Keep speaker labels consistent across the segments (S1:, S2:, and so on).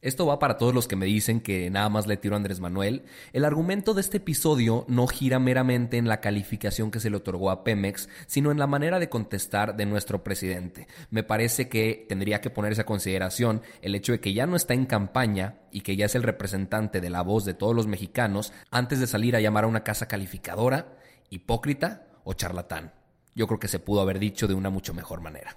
S1: Esto va para todos los que me dicen que nada más le tiro a Andrés Manuel. El argumento de este episodio no gira meramente en la calificación que se le otorgó a Pemex, sino en la manera de contestar de nuestro presidente. Me parece que tendría que ponerse a consideración el hecho de que ya no está en campaña y que ya es el representante de la voz de todos los mexicanos antes de salir a llamar a una casa calificadora, hipócrita o charlatán. Yo creo que se pudo haber dicho de una mucho mejor manera.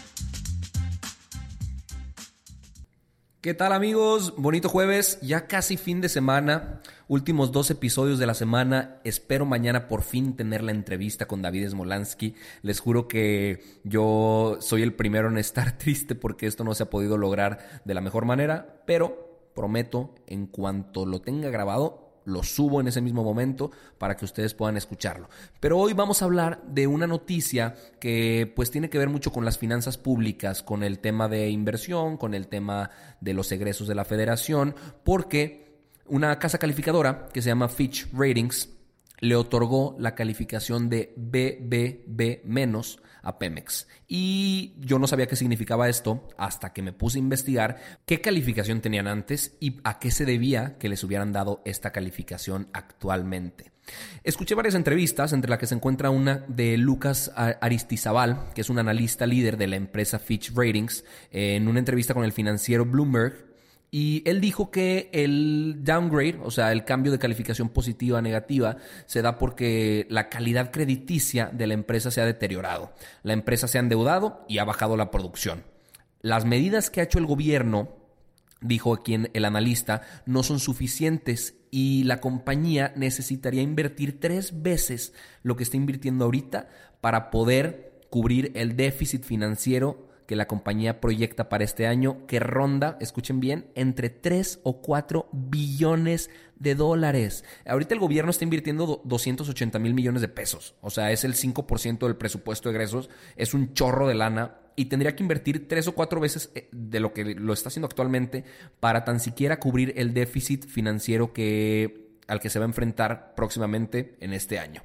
S1: ¿Qué tal amigos? Bonito jueves, ya casi fin de semana, últimos dos episodios de la semana. Espero mañana por fin tener la entrevista con David Smolansky. Les juro que yo soy el primero en estar triste porque esto no se ha podido lograr de la mejor manera, pero prometo en cuanto lo tenga grabado lo subo en ese mismo momento para que ustedes puedan escucharlo. Pero hoy vamos a hablar de una noticia que pues tiene que ver mucho con las finanzas públicas, con el tema de inversión, con el tema de los egresos de la federación, porque una casa calificadora que se llama Fitch Ratings le otorgó la calificación de BBB- a Pemex. Y yo no sabía qué significaba esto hasta que me puse a investigar qué calificación tenían antes y a qué se debía que les hubieran dado esta calificación actualmente. Escuché varias entrevistas, entre las que se encuentra una de Lucas Aristizabal, que es un analista líder de la empresa Fitch Ratings, en una entrevista con el financiero Bloomberg, y él dijo que el downgrade, o sea, el cambio de calificación positiva a negativa, se da porque la calidad crediticia de la empresa se ha deteriorado. La empresa se ha endeudado y ha bajado la producción. Las medidas que ha hecho el gobierno, dijo aquí el analista, no son suficientes y la compañía necesitaría invertir tres veces lo que está invirtiendo ahorita para poder cubrir el déficit financiero que la compañía proyecta para este año, que ronda, escuchen bien, entre 3 o 4 billones de dólares. Ahorita el gobierno está invirtiendo 280 mil millones de pesos, o sea, es el 5% del presupuesto de egresos, es un chorro de lana y tendría que invertir tres o cuatro veces eh, de lo que lo está haciendo actualmente para tan siquiera cubrir el déficit financiero que, al que se va a enfrentar próximamente en este año.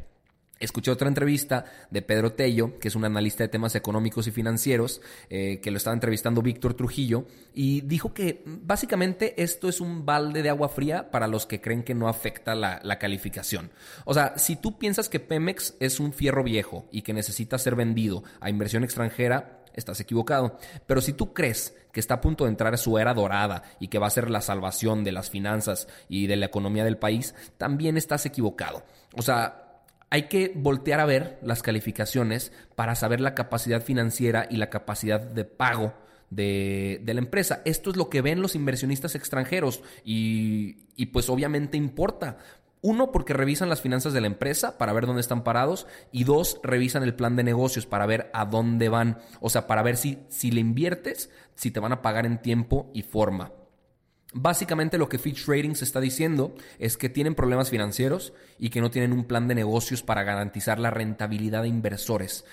S1: Escuché otra entrevista de Pedro Tello, que es un analista de temas económicos y financieros, eh, que lo estaba entrevistando Víctor Trujillo, y dijo que básicamente esto es un balde de agua fría para los que creen que no afecta la, la calificación. O sea, si tú piensas que Pemex es un fierro viejo y que necesita ser vendido a inversión extranjera, estás equivocado. Pero si tú crees que está a punto de entrar a su era dorada y que va a ser la salvación de las finanzas y de la economía del país, también estás equivocado. O sea, hay que voltear a ver las calificaciones para saber la capacidad financiera y la capacidad de pago de, la empresa. Esto es lo que ven los inversionistas extranjeros y, y pues obviamente importa. Uno, porque revisan las finanzas de la empresa para ver dónde están parados. Y dos, revisan el plan de negocios para ver a dónde van. O sea, para ver si, si le inviertes, si te van a pagar en tiempo y forma. Básicamente lo que Fitch Ratings está diciendo es que tienen problemas financieros y que no tienen un plan de negocios para garantizar la rentabilidad de inversores.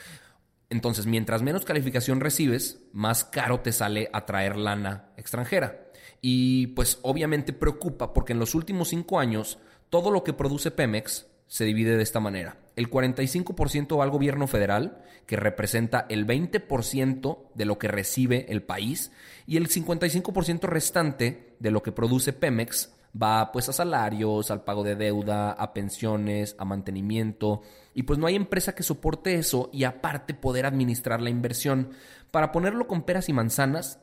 S1: Entonces, mientras menos calificación recibes, más caro te sale atraer lana extranjera. Y pues obviamente preocupa porque en los últimos cinco años todo lo que produce Pemex se divide de esta manera. El 45% va al gobierno federal, que representa el 20% de lo que recibe el país, y el 55% restante de lo que produce Pemex va pues a salarios, al pago de deuda, a pensiones, a mantenimiento, y pues no hay empresa que soporte eso y aparte poder administrar la inversión. Para ponerlo con peras y manzanas,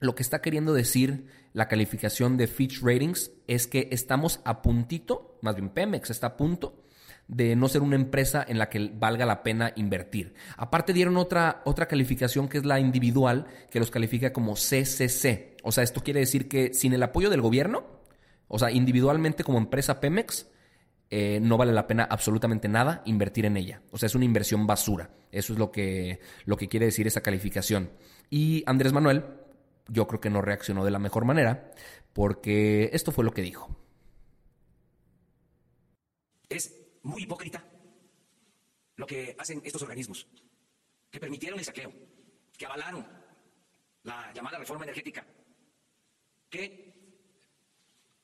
S1: lo que está queriendo decir la calificación de Fitch Ratings es que estamos a puntito, más bien Pemex está a punto de no ser una empresa en la que valga la pena invertir. Aparte dieron otra, otra calificación que es la individual, que los califica como CCC. O sea, esto quiere decir que sin el apoyo del gobierno, o sea, individualmente como empresa Pemex, eh, no vale la pena absolutamente nada invertir en ella. O sea, es una inversión basura. Eso es lo que, lo que quiere decir esa calificación. Y Andrés Manuel, yo creo que no reaccionó de la mejor manera, porque esto fue lo que dijo.
S2: Es muy hipócrita lo que hacen estos organismos, que permitieron el saqueo, que avalaron la llamada reforma energética, que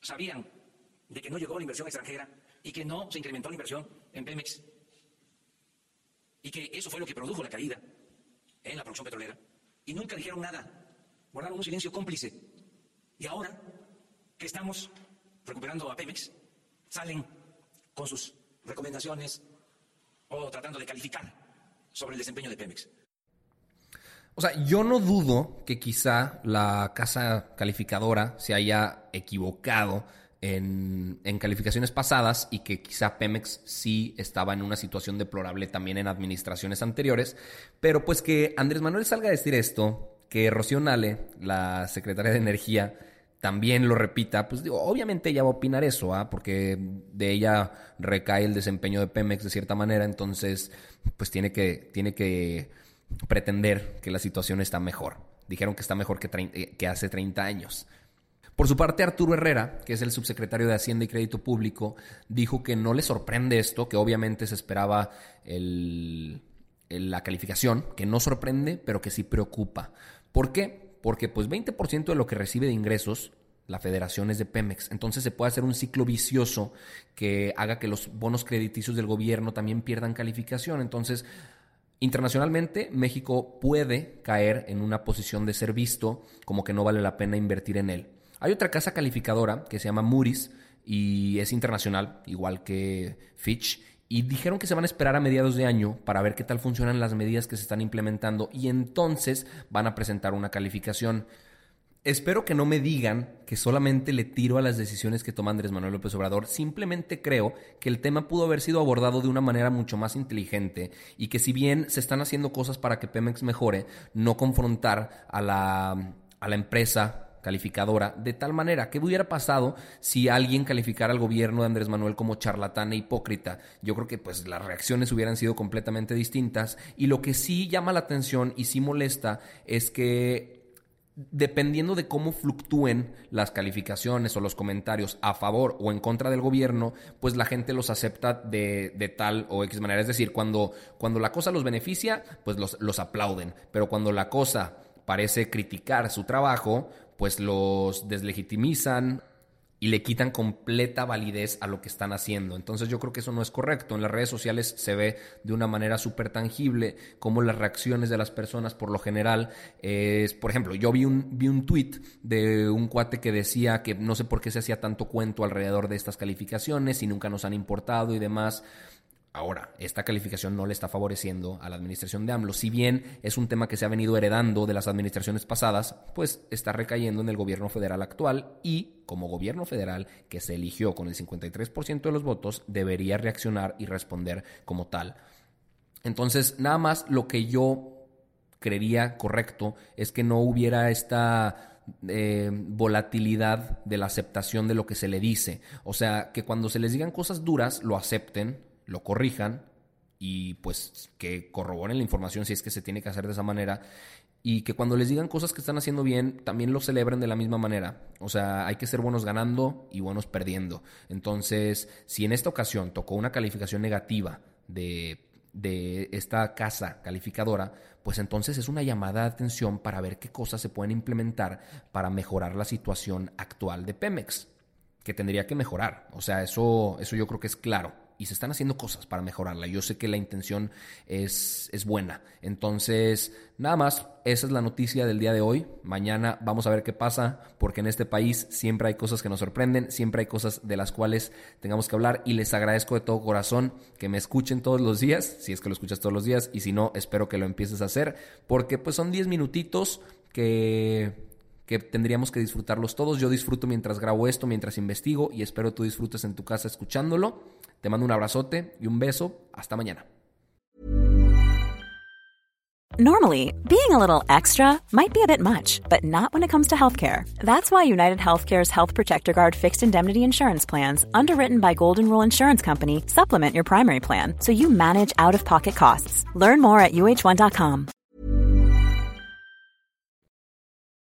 S2: sabían de que no llegó la inversión extranjera y que no se incrementó la inversión en Pemex y que eso fue lo que produjo la caída en la producción petrolera y nunca dijeron nada, guardaron un silencio cómplice. Y ahora que estamos recuperando a Pemex, salen con sus recomendaciones o tratando de calificar sobre el desempeño de Pemex.
S1: O sea, yo no dudo que quizá la casa calificadora se haya equivocado en, calificaciones pasadas y que quizá Pemex sí estaba en una situación deplorable también en administraciones anteriores, pero pues que Andrés Manuel salga a decir esto, que Rocío Nale, la secretaria de Energía, también lo repita, pues digo, obviamente ella va a opinar eso, ¿ah? porque de ella recae el desempeño de Pemex de cierta manera, entonces pues tiene que, tiene que pretender que la situación está mejor. Dijeron que está mejor que, que hace 30 años. Por su parte, Arturo Herrera, que es el subsecretario de Hacienda y Crédito Público, dijo que no le sorprende esto, que obviamente se esperaba la calificación, que no sorprende, pero que sí preocupa. ¿Por qué? Porque pues 20% de lo que recibe de ingresos la federación es de Pemex. Entonces se puede hacer un ciclo vicioso que haga que los bonos crediticios del gobierno también pierdan calificación. Entonces, internacionalmente, México puede caer en una posición de ser visto como que no vale la pena invertir en él. Hay otra casa calificadora que se llama Moody's y es internacional, igual que Fitch, y dijeron que se van a esperar a mediados de año para ver qué tal funcionan las medidas que se están implementando y entonces van a presentar una calificación. Espero que no me digan que solamente le tiro a las decisiones que toma Andrés Manuel López Obrador. Simplemente creo que el tema pudo haber sido abordado de una manera mucho más inteligente y que si bien se están haciendo cosas para que Pemex mejore, no confrontar a la, a la empresa calificadora, de tal manera que hubiera pasado si alguien calificara al gobierno de Andrés Manuel como charlatán e hipócrita. Yo creo que pues las reacciones hubieran sido completamente distintas y lo que sí llama la atención y sí molesta es que dependiendo de cómo fluctúen las calificaciones o los comentarios a favor o en contra del gobierno, pues la gente los acepta de, de tal o X manera. Es decir, cuando, cuando la cosa los beneficia, pues los, los aplauden. Pero cuando la cosa parece criticar su trabajo, pues los deslegitimizan y le quitan completa validez a lo que están haciendo. Entonces yo creo que eso no es correcto. En las redes sociales se ve de una manera súper tangible cómo las reacciones de las personas por lo general es, por ejemplo, yo vi un, vi un tweet de un cuate que decía que no sé por qué se hacía tanto cuento alrededor de estas calificaciones y nunca nos han importado y demás. Ahora, esta calificación no le está favoreciendo a la administración de AMLO. Si bien es un tema que se ha venido heredando de las administraciones pasadas, pues está recayendo en el gobierno federal actual y, como gobierno federal que se eligió con el 53% de los votos, debería reaccionar y responder como tal. Entonces, nada más lo que yo creería correcto es que no hubiera esta eh, volatilidad de la aceptación de lo que se le dice. O sea, que cuando se les digan cosas duras, lo acepten lo corrijan y pues que corroboren la información si es que se tiene que hacer de esa manera y que cuando les digan cosas que están haciendo bien, también lo celebren de la misma manera. O sea, hay que ser buenos ganando y buenos perdiendo. Entonces, si en esta ocasión tocó una calificación negativa de, de esta casa calificadora, pues entonces es una llamada de atención para ver qué cosas se pueden implementar para mejorar la situación actual de Pemex, que tendría que mejorar. O sea, eso, eso yo creo que es claro y se están haciendo cosas para mejorarla. Yo sé que la intención es, es buena. Entonces, nada más, esa es la noticia del día de hoy. Mañana vamos a ver qué pasa, porque en este país siempre hay cosas que nos sorprenden, siempre hay cosas de las cuales tengamos que hablar y les agradezco de todo corazón que me escuchen todos los días, si es que lo escuchas todos los días, y si no, espero que lo empieces a hacer, porque pues son 10 minutitos que que tendríamos que disfrutarlos todos. Yo disfruto mientras grabo esto, mientras investigo y espero tú disfrutes en tu casa escuchándolo. Te mando un abrazote y un beso. Hasta mañana.
S3: Normally, being a little extra might be a bit much, but not when it comes to healthcare. That's why United Healthcare's Health Protector Guard fixed indemnity insurance plans, underwritten by Golden Rule Insurance Company, supplement your primary plan so you manage out of pocket costs. Learn more at uh1.com.